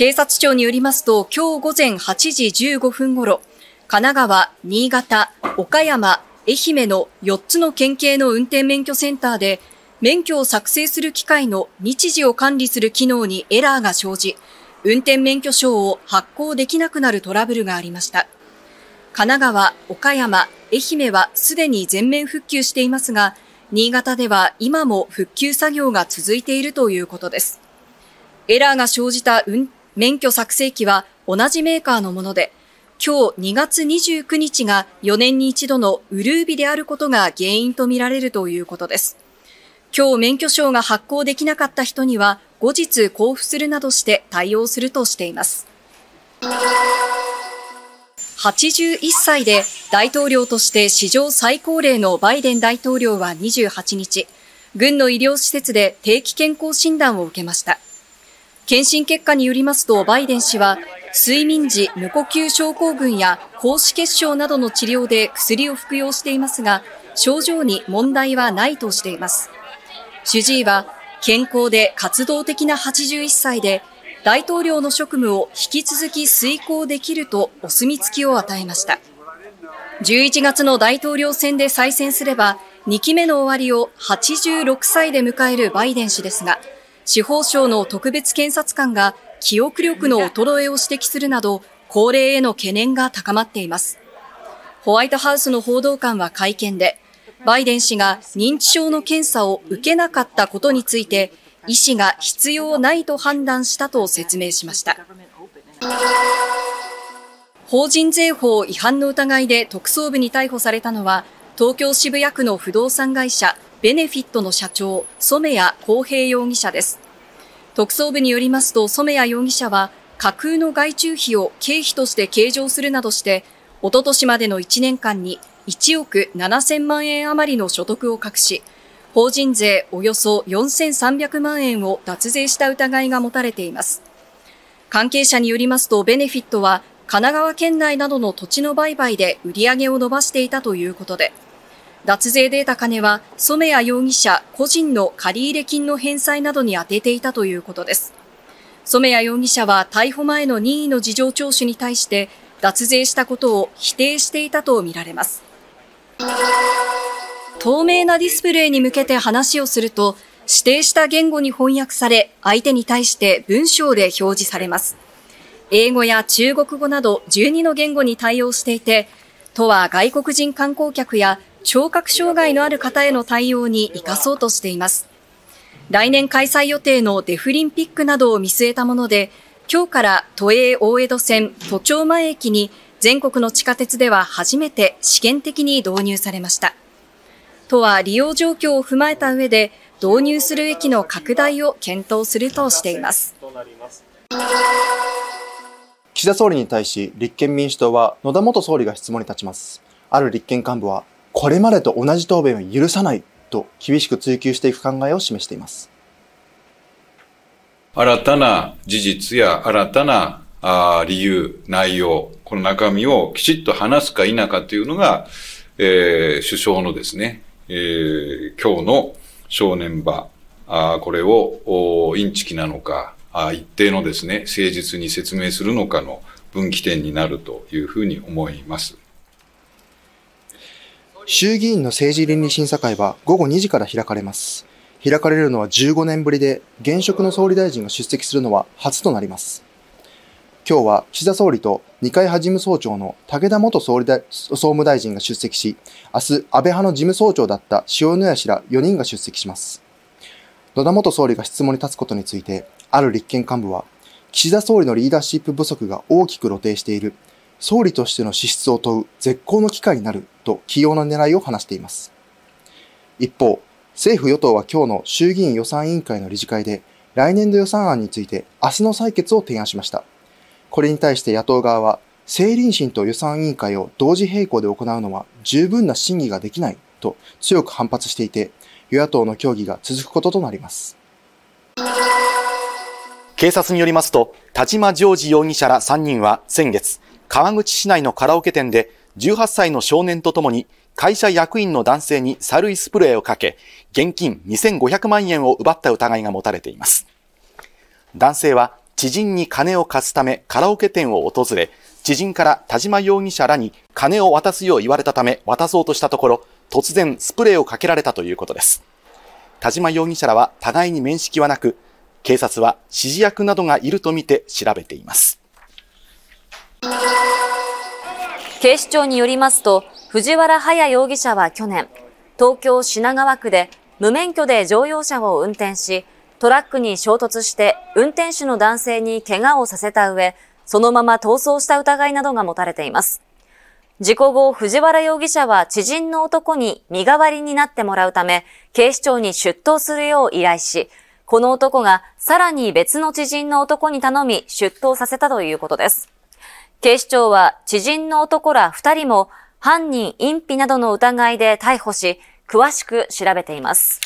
警察庁によりますと、今日午前8時15分頃、神奈川、新潟、岡山、愛媛の4つの県警の運転免許センターで、免許を作成する機械の日時を管理する機能にエラーが生じ、運転免許証を発行できなくなるトラブルがありました。神奈川、岡山、愛媛はすでに全面復旧していますが、新潟では今も復旧作業が続いているということです。エラーが生じた免許作成機は同じメーカーのもので、今日2月29日が4年に一度のウルービであることが原因とみられるということです。今日免許証が発行できなかった人には後日交付するなどして対応するとしています。81歳で大統領として史上最高齢のバイデン大統領は28日、軍の医療施設で定期健康診断を受けました。検診結果によりますと、バイデン氏は睡眠時無呼吸症候群や高脂血症などの治療で薬を服用していますが、症状に問題はないとしています。主治医は健康で活動的な81歳で大統領の職務を引き続き遂行できるとお墨付きを与えました。11月の大統領選で再選すれば、2期目の終わりを86歳で迎えるバイデン氏ですが、司法省の特別検察官が記憶力の衰えを指摘するなど、高齢への懸念が高まっています。ホワイトハウスの報道官は会見で、バイデン氏が認知症の検査を受けなかったことについて、医師が必要ないと判断したと説明しました。法人税法違反の疑いで特捜部に逮捕されたのは、東京渋谷区の不動産会社ベネフィットの社長、染谷公平容疑者です。特捜部によりますと、染谷容疑者は架空の外注費を経費として計上するなどして、おととしまでの1年間に1億7000万円余りの所得を隠し、法人税およそ4300万円を脱税した疑いが持たれています。関係者によりますと、ベネフィットは神奈川県内などの土地の売買で売り上げを伸ばしていたということで、脱税で得た金は染谷容疑者個人の借入金の返済などに充てていたということです。染谷容疑者は逮捕前の任意の事情聴取に対して脱税したことを否定していたとみられます。透明なディスプレイに向けて話をすると、指定した言語に翻訳され、相手に対して文章で表示されます。英語や中国語など12の言語に対応していて、都は外国人観光客や聴覚障害のある方への対応に生かそうとしています。来年開催予定のデフリンピックなどを見据えたもので、今日から都営大江戸線都庁前駅に全国の地下鉄では初めて試験的に導入されました。都は利用状況を踏まえた上で導入する駅の拡大を検討するとしています。岸田総理に対し立憲民主党は野田元総理が質問に立ちます。ある立憲幹部は、これまでと同じ答弁を許さないと厳しく追及していく考えを示しています。新たな事実や新たなあ理由、内容、この中身をきちっと話すか否かというのが、えー、首相のですね、えー、今日の正念場、あこれをインチキなのかあ、一定のですね、誠実に説明するのかの分岐点になるというふうに思います。衆議院の政治倫理審査会は午後2時から開かれます。開かれるのは15年ぶりで、現職の総理大臣が出席するのは初となります。今日は岸田総理と二階派事務総長の武田元総理大総務大臣が出席し、明日安倍派の事務総長だった塩谷氏ら4人が出席します。野田元総理が質問に立つことについて、ある立憲幹部は、岸田総理のリーダーシップ不足が大きく露呈している、総理としての資質を問う絶好の機会になると起用の狙いを話しています。一方、政府与党は今日の衆議院予算委員会の理事会で、来年度予算案について明日の採決を提案しました。これに対して野党側は、政倫審と予算委員会を同時並行で行うのは十分な審議ができないと強く反発していて、与野党の協議が続くこととなります。警察によりますと、田島ジョージ容疑者ら3人は先月、川口市内のカラオケ店で18歳の少年とともに会社役員の男性にサルイスプレーをかけ、現金2500万円を奪った疑いが持たれています。男性は知人に金を貸すためカラオケ店を訪れ、知人から田島容疑者らに金を渡すよう言われたため渡そうとしたところ、突然スプレーをかけられたということです。田島容疑者らは互いに面識はなく、警察は指示役などがいるとみて調べています。警視庁によりますと、藤原隼容疑者は去年、東京品川区で無免許で乗用車を運転し、トラックに衝突して運転手の男性に怪我をさせた上、そのまま逃走した疑いなどが持たれています。事故後、藤原容疑者は知人の男に身代わりになってもらうため、警視庁に出頭するよう依頼し、この男がさらに別の知人の男に頼み出頭させたということです。警視庁は知人の男ら2人も犯人隠避などの疑いで逮捕し、詳しく調べています。